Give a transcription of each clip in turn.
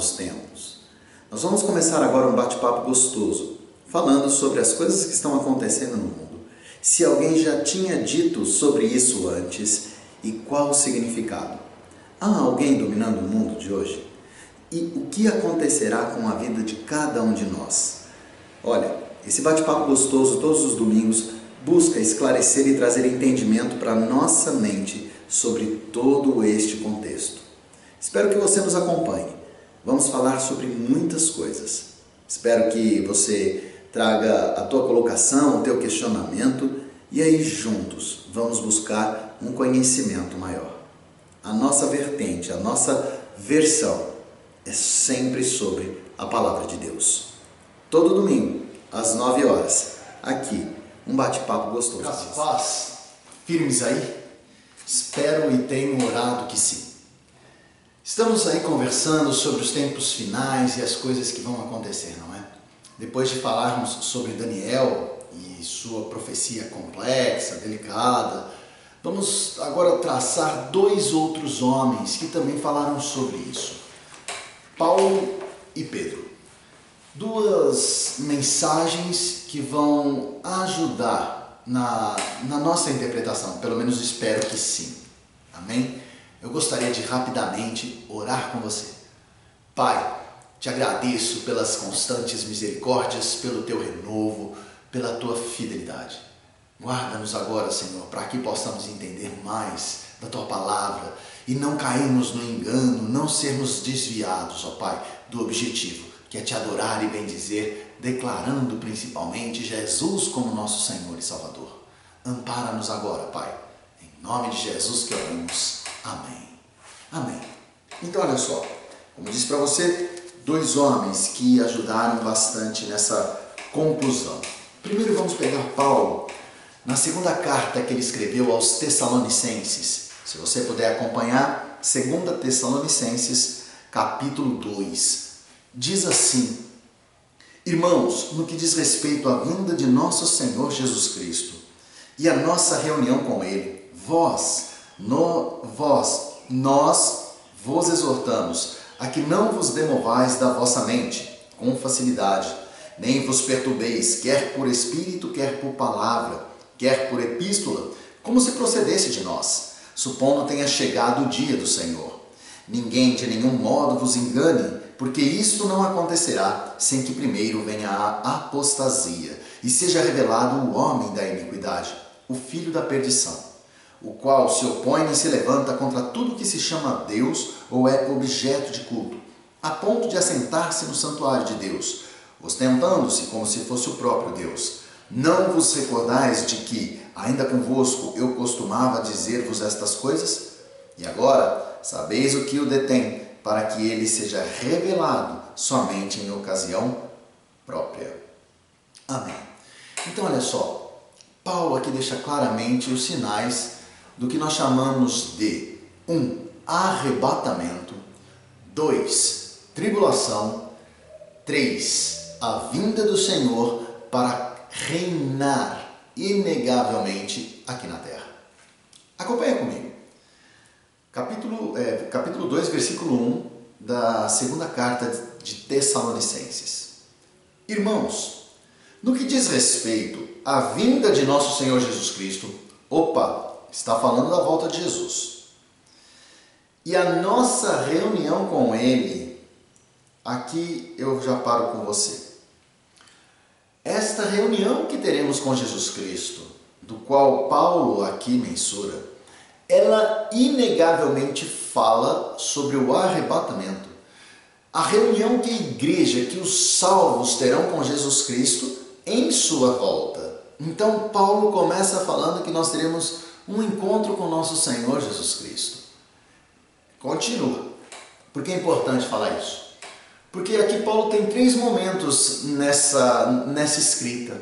dos tempos. Nós vamos começar agora um bate-papo gostoso, falando sobre as coisas que estão acontecendo no mundo. Se alguém já tinha dito sobre isso antes e qual o significado? Há alguém dominando o mundo de hoje? E o que acontecerá com a vida de cada um de nós? Olha, esse bate-papo gostoso todos os domingos busca esclarecer e trazer entendimento para nossa mente sobre todo este contexto. Espero que você nos acompanhe. Vamos falar sobre muitas coisas. Espero que você traga a tua colocação, o teu questionamento e aí juntos vamos buscar um conhecimento maior. A nossa vertente, a nossa versão é sempre sobre a palavra de Deus. Todo domingo, às 9 horas, aqui, um bate-papo gostoso. Graças paz, firmes aí? Espero e tenho orado que sim. Estamos aí conversando sobre os tempos finais e as coisas que vão acontecer, não é? Depois de falarmos sobre Daniel e sua profecia complexa, delicada, vamos agora traçar dois outros homens que também falaram sobre isso. Paulo e Pedro. Duas mensagens que vão ajudar na, na nossa interpretação, pelo menos espero que sim. Amém? Eu gostaria de rapidamente orar com você. Pai, te agradeço pelas constantes misericórdias, pelo teu renovo, pela tua fidelidade. Guarda-nos agora, Senhor, para que possamos entender mais da tua palavra e não cairmos no engano, não sermos desviados, ó Pai, do objetivo, que é te adorar e bendizer, declarando principalmente Jesus como nosso Senhor e Salvador. Ampara-nos agora, Pai. Em nome de Jesus que oramos. Amém. Amém. Então, olha só, como disse para você, dois homens que ajudaram bastante nessa conclusão. Primeiro vamos pegar Paulo na segunda carta que ele escreveu aos Tessalonicenses. Se você puder acompanhar, 2 Tessalonicenses, capítulo 2. Diz assim: Irmãos, no que diz respeito à vinda de nosso Senhor Jesus Cristo e a nossa reunião com Ele, vós, no, vós, nós vos exortamos a que não vos demovais da vossa mente com facilidade, nem vos perturbeis, quer por espírito, quer por palavra, quer por epístola, como se procedesse de nós supondo tenha chegado o dia do Senhor. Ninguém de nenhum modo vos engane, porque isto não acontecerá sem que primeiro venha a apostasia e seja revelado o homem da iniquidade, o filho da perdição, o qual se opõe e se levanta contra tudo que se chama Deus ou é objeto de culto, a ponto de assentar-se no santuário de Deus, ostentando-se como se fosse o próprio Deus. Não vos recordais de que Ainda convosco eu costumava dizer-vos estas coisas? E agora sabeis o que o detém, para que ele seja revelado somente em ocasião própria. Amém. Então, olha só, Paulo aqui deixa claramente os sinais do que nós chamamos de 1. Um, arrebatamento, 2. Tribulação, 3. A vinda do Senhor para reinar inegavelmente aqui na terra. Acompanha comigo. Capítulo, é, capítulo 2, versículo 1 da segunda carta de Tessalonicenses. Irmãos, no que diz respeito à vinda de nosso Senhor Jesus Cristo, opa, está falando da volta de Jesus. E a nossa reunião com Ele, aqui eu já paro com você esta reunião que teremos com Jesus Cristo, do qual Paulo aqui mensura, ela inegavelmente fala sobre o arrebatamento. A reunião que a igreja, que os salvos terão com Jesus Cristo em sua volta. Então, Paulo começa falando que nós teremos um encontro com nosso Senhor Jesus Cristo. Continua, porque é importante falar isso. Porque aqui Paulo tem três momentos nessa, nessa escrita.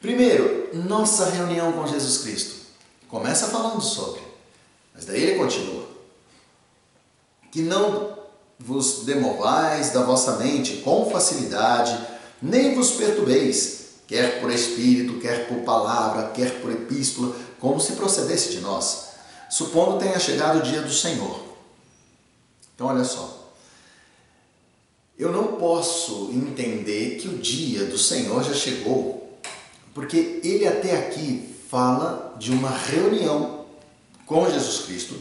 Primeiro, nossa reunião com Jesus Cristo. Começa falando sobre, mas daí ele continua. Que não vos demovais da vossa mente com facilidade, Nem vos perturbeis, quer por espírito, quer por palavra, quer por epístola, como se procedesse de nós, supondo tenha chegado o dia do Senhor. Então, olha só. Eu não posso entender que o dia do Senhor já chegou, porque ele até aqui fala de uma reunião com Jesus Cristo,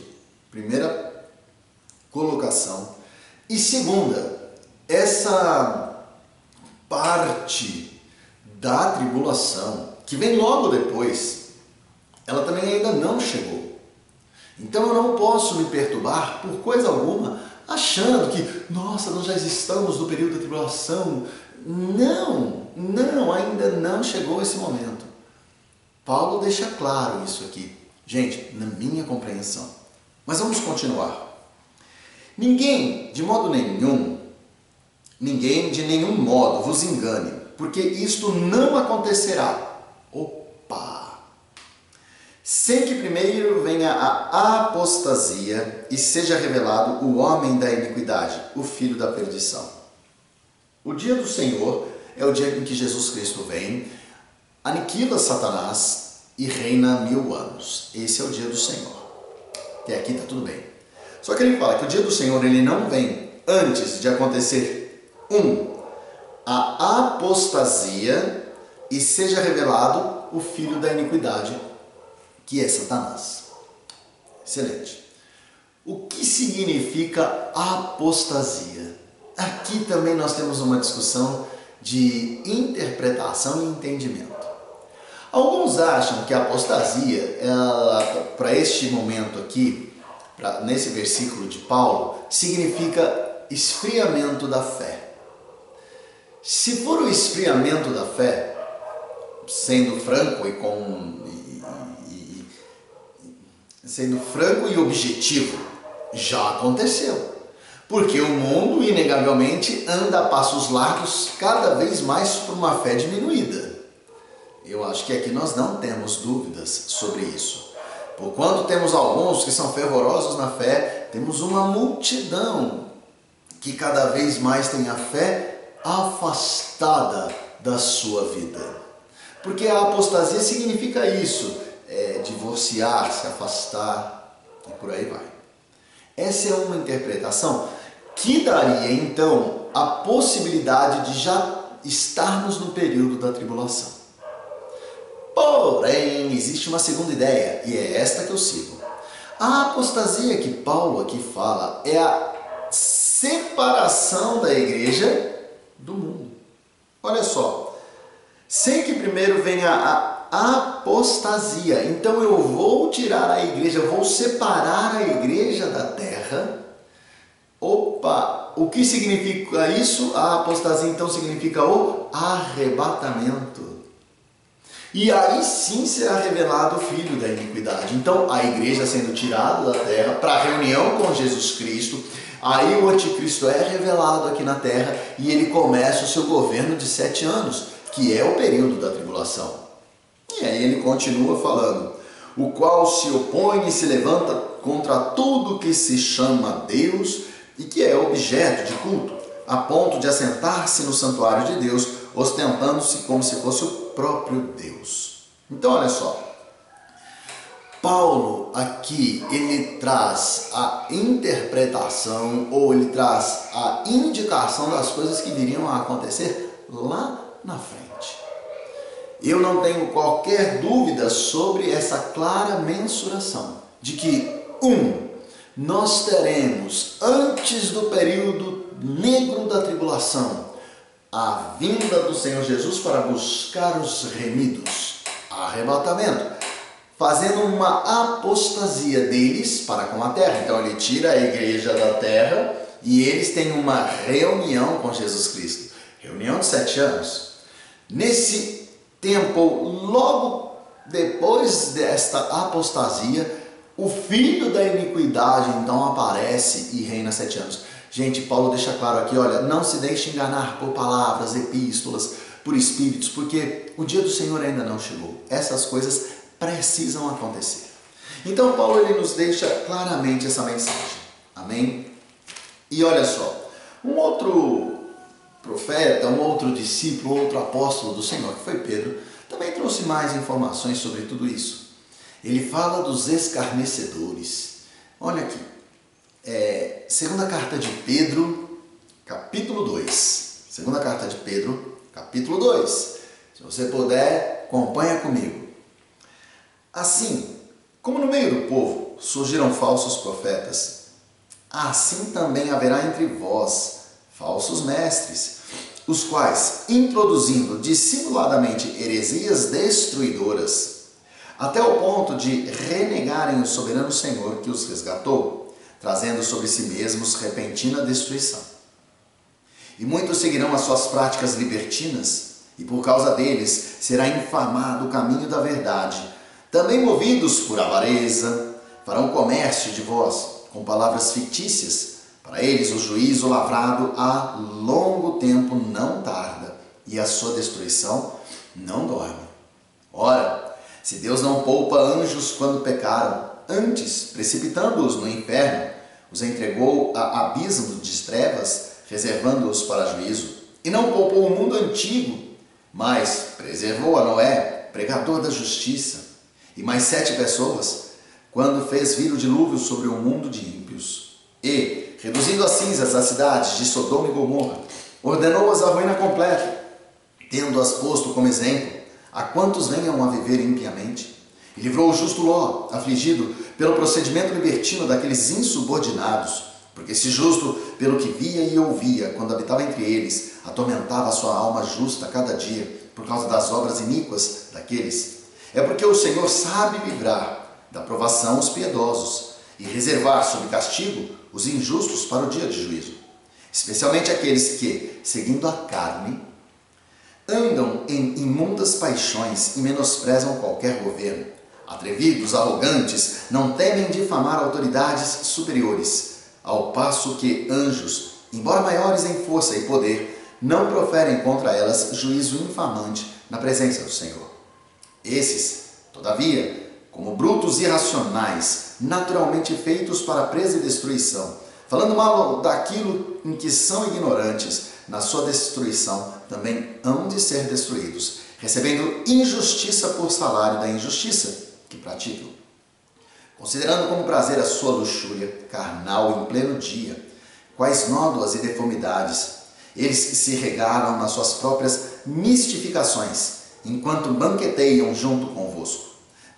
primeira colocação, e segunda, essa parte da tribulação que vem logo depois, ela também ainda não chegou. Então eu não posso me perturbar por coisa alguma achando que, nossa, nós já estamos no período da tribulação. Não, não, ainda não chegou esse momento. Paulo deixa claro isso aqui, gente, na minha compreensão. Mas vamos continuar. Ninguém, de modo nenhum, ninguém de nenhum modo vos engane, porque isto não acontecerá. Opa! Sem que primeiro venha a apostasia e seja revelado o homem da iniquidade, o filho da perdição. O dia do Senhor é o dia em que Jesus Cristo vem, aniquila Satanás e reina mil anos. Esse é o dia do Senhor. Até aqui está tudo bem. Só que ele fala que o dia do Senhor ele não vem antes de acontecer um a apostasia e seja revelado o filho da iniquidade, que é Satanás. Excelente. O que significa apostasia? Aqui também nós temos uma discussão de interpretação e entendimento. Alguns acham que a apostasia, para este momento aqui, pra, nesse versículo de Paulo, significa esfriamento da fé. Se for o esfriamento da fé, sendo franco e com sendo franco e objetivo, já aconteceu. Porque o mundo, inegavelmente, anda a passos largos cada vez mais por uma fé diminuída. Eu acho que aqui nós não temos dúvidas sobre isso. Porquanto temos alguns que são fervorosos na fé, temos uma multidão que cada vez mais tem a fé afastada da sua vida. Porque a apostasia significa isso, é, divorciar, se afastar e por aí vai. Essa é uma interpretação que daria então a possibilidade de já estarmos no período da tribulação. Porém, existe uma segunda ideia e é esta que eu sigo. A apostasia que Paulo aqui fala é a separação da igreja do mundo. Olha só, sem que primeiro venha a apostasia. Então eu vou tirar a igreja, vou separar a igreja da terra. Opa, o que significa isso? A apostasia então significa o arrebatamento. E aí sim será revelado o filho da iniquidade. Então a igreja sendo tirada da terra para a reunião com Jesus Cristo. Aí o anticristo é revelado aqui na terra e ele começa o seu governo de sete anos, que é o período da tribulação. E aí ele continua falando: o qual se opõe e se levanta contra tudo que se chama Deus e que é objeto de culto, a ponto de assentar-se no santuário de Deus, ostentando-se como se fosse o próprio Deus. Então, olha só. Paulo aqui ele traz a interpretação ou ele traz a indicação das coisas que viriam a acontecer lá na frente. Eu não tenho qualquer dúvida sobre essa clara mensuração de que, um, nós teremos, antes do período negro da tribulação, a vinda do Senhor Jesus para buscar os remidos, arrebatamento, fazendo uma apostasia deles para com a terra. Então ele tira a igreja da terra e eles têm uma reunião com Jesus Cristo. Reunião de sete anos. Nesse tempo, logo depois desta apostasia, o filho da iniquidade então aparece e reina sete anos. Gente, Paulo deixa claro aqui, olha, não se deixe enganar por palavras, epístolas, por espíritos, porque o dia do Senhor ainda não chegou. Essas coisas precisam acontecer. Então Paulo ele nos deixa claramente essa mensagem. Amém? E olha só, um outro profeta, um outro discípulo, outro apóstolo do Senhor, que foi Pedro, também trouxe mais informações sobre tudo isso. Ele fala dos escarnecedores. Olha aqui, é, segunda carta de Pedro, capítulo 2. Segunda carta de Pedro, capítulo 2. Se você puder, acompanha comigo. Assim, como no meio do povo surgiram falsos profetas, assim também haverá entre vós falsos mestres, os quais, introduzindo dissimuladamente heresias destruidoras, até o ponto de renegarem o soberano Senhor que os resgatou, trazendo sobre si mesmos repentina destruição. E muitos seguirão as suas práticas libertinas, e por causa deles será infamado o caminho da verdade. Também movidos por avareza, farão comércio de vós com palavras fictícias para eles, o juízo lavrado há longo tempo não tarda, e a sua destruição não dorme. Ora, se Deus não poupa anjos quando pecaram, antes, precipitando-os no inferno, os entregou a abismo de trevas, reservando-os para juízo, e não poupou o mundo antigo, mas preservou a Noé, pregador da justiça, e mais sete pessoas, quando fez vir o dilúvio sobre o mundo de ímpios. E, reduzindo a cinzas as cidades de Sodoma e Gomorra, ordenou-as à ruína completa, tendo-as posto como exemplo a quantos venham a viver impiamente. E livrou o justo Ló, afligido pelo procedimento libertino daqueles insubordinados, porque esse justo, pelo que via e ouvia quando habitava entre eles, atormentava a sua alma justa cada dia por causa das obras iníquas daqueles. É porque o Senhor sabe livrar da provação os piedosos e reservar sob castigo os injustos para o dia de juízo, especialmente aqueles que, seguindo a carne, andam em imundas paixões e menosprezam qualquer governo. Atrevidos, arrogantes, não temem difamar autoridades superiores, ao passo que anjos, embora maiores em força e poder, não proferem contra elas juízo infamante na presença do Senhor. Esses, todavia, como brutos irracionais, naturalmente feitos para presa e destruição, falando mal daquilo em que são ignorantes, na sua destruição também hão de ser destruídos, recebendo injustiça por salário da injustiça que praticam. Considerando como prazer a sua luxúria carnal em pleno dia, quais nódoas e deformidades eles se regalam nas suas próprias mistificações, enquanto banqueteiam junto convosco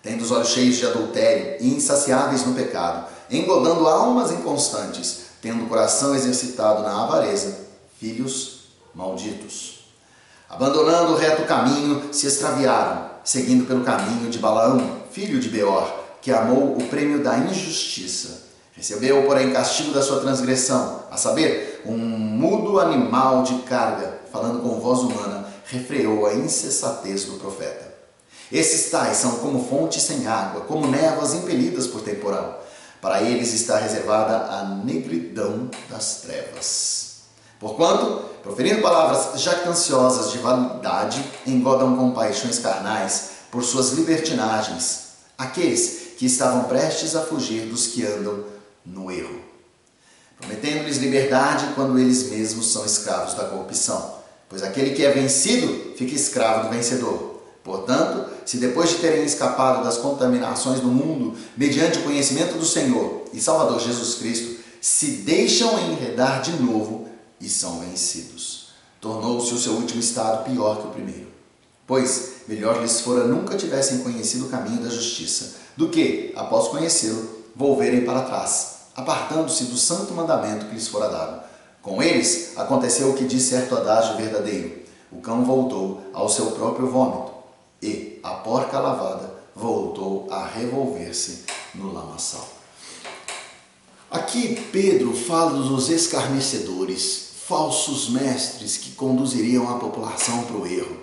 tendo os olhos cheios de adultério e insaciáveis no pecado, engodando almas inconstantes, tendo o coração exercitado na avareza, filhos malditos. Abandonando o reto caminho, se extraviaram, seguindo pelo caminho de Balaão, filho de Beor, que amou o prêmio da injustiça. Recebeu, porém, castigo da sua transgressão, a saber, um mudo animal de carga, falando com voz humana, refreou a insensatez do profeta. Esses tais são como fontes sem água, como névoas impelidas por temporal. Para eles está reservada a negridão das trevas. Porquanto, proferindo palavras jactanciosas de validade, engodam com paixões carnais por suas libertinagens aqueles que estavam prestes a fugir dos que andam no erro, prometendo-lhes liberdade quando eles mesmos são escravos da corrupção. Pois aquele que é vencido fica escravo do vencedor. Portanto, se depois de terem escapado das contaminações do mundo, mediante o conhecimento do Senhor e Salvador Jesus Cristo, se deixam enredar de novo e são vencidos, tornou-se o seu último estado pior que o primeiro. Pois melhor lhes fora nunca tivessem conhecido o caminho da justiça, do que, após conhecê-lo, volverem para trás, apartando-se do santo mandamento que lhes fora dado. Com eles aconteceu o que diz certo adágio verdadeiro: o cão voltou ao seu próprio vômito e a porca lavada voltou a revolver-se no lamaçal. Aqui Pedro fala dos escarnecedores, falsos mestres que conduziriam a população para o erro,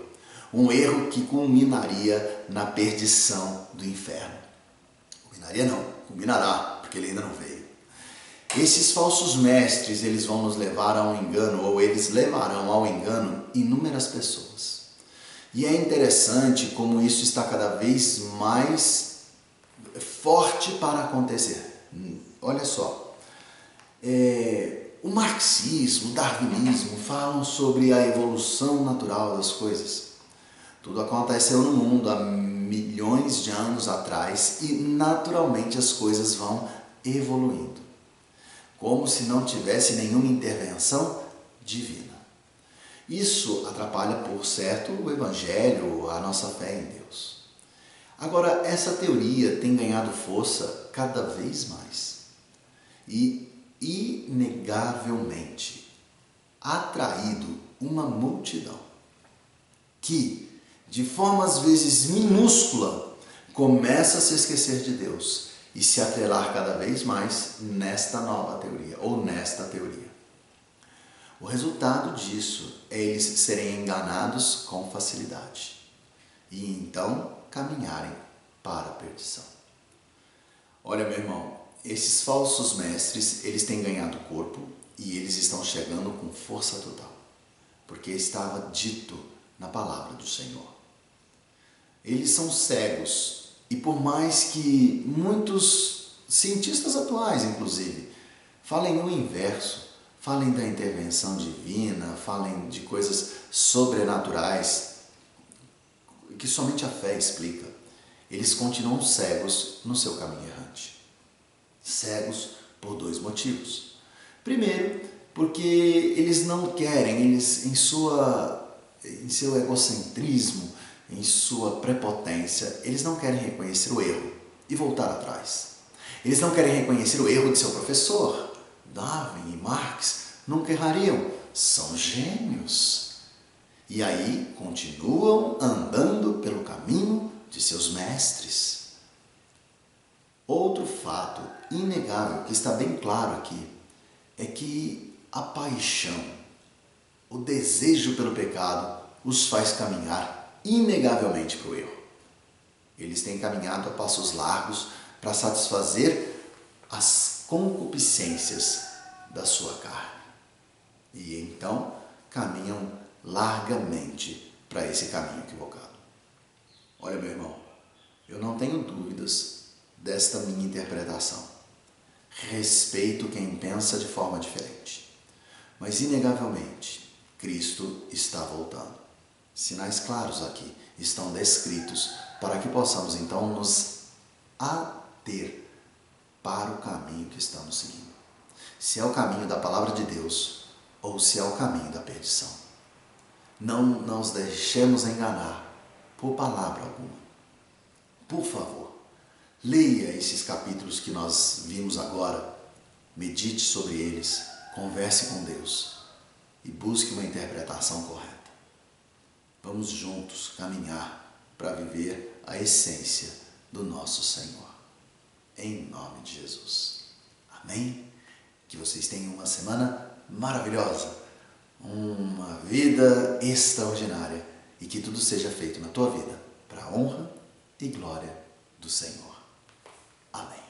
um erro que culminaria na perdição do inferno. Culminaria não, culminará, porque ele ainda não veio. Esses falsos mestres, eles vão nos levar ao engano, ou eles levarão ao engano inúmeras pessoas. E é interessante como isso está cada vez mais forte para acontecer. Olha só, é, o marxismo, o darwinismo falam sobre a evolução natural das coisas. Tudo aconteceu no mundo há milhões de anos atrás e naturalmente as coisas vão evoluindo, como se não tivesse nenhuma intervenção divina. Isso atrapalha, por certo, o Evangelho, a nossa fé em Deus. Agora, essa teoria tem ganhado força cada vez mais e, inegavelmente, atraído uma multidão que, de forma às vezes minúscula, começa a se esquecer de Deus e se atrelar cada vez mais nesta nova teoria ou nesta teoria. O resultado disso é eles serem enganados com facilidade e então caminharem para a perdição. Olha, meu irmão, esses falsos mestres, eles têm ganhado corpo e eles estão chegando com força total, porque estava dito na palavra do Senhor. Eles são cegos e por mais que muitos cientistas atuais, inclusive, falem o inverso, falem da intervenção divina, falem de coisas sobrenaturais que somente a fé explica, eles continuam cegos no seu caminho errante. Cegos por dois motivos. Primeiro, porque eles não querem, eles em sua em seu egocentrismo, em sua prepotência, eles não querem reconhecer o erro e voltar atrás. Eles não querem reconhecer o erro de seu professor. Darwin e Marx nunca errariam, são gênios. E aí continuam andando pelo caminho de seus mestres. Outro fato inegável que está bem claro aqui é que a paixão, o desejo pelo pecado, os faz caminhar inegavelmente para o erro. Eles têm caminhado a passos largos para satisfazer as concupiscências da sua carne. E então caminham largamente para esse caminho equivocado. Olha, meu irmão, eu não tenho dúvidas desta minha interpretação. Respeito quem pensa de forma diferente. Mas, inegavelmente, Cristo está voltando. Sinais claros aqui estão descritos para que possamos então nos ater para o caminho que estamos seguindo. Se é o caminho da palavra de Deus ou se é o caminho da perdição. Não nos deixemos enganar por palavra alguma. Por favor, leia esses capítulos que nós vimos agora, medite sobre eles, converse com Deus e busque uma interpretação correta. Vamos juntos caminhar para viver a essência do nosso Senhor. Em nome de Jesus. Amém? Que vocês tenham uma semana maravilhosa, uma vida extraordinária e que tudo seja feito na tua vida para a honra e glória do Senhor. Amém.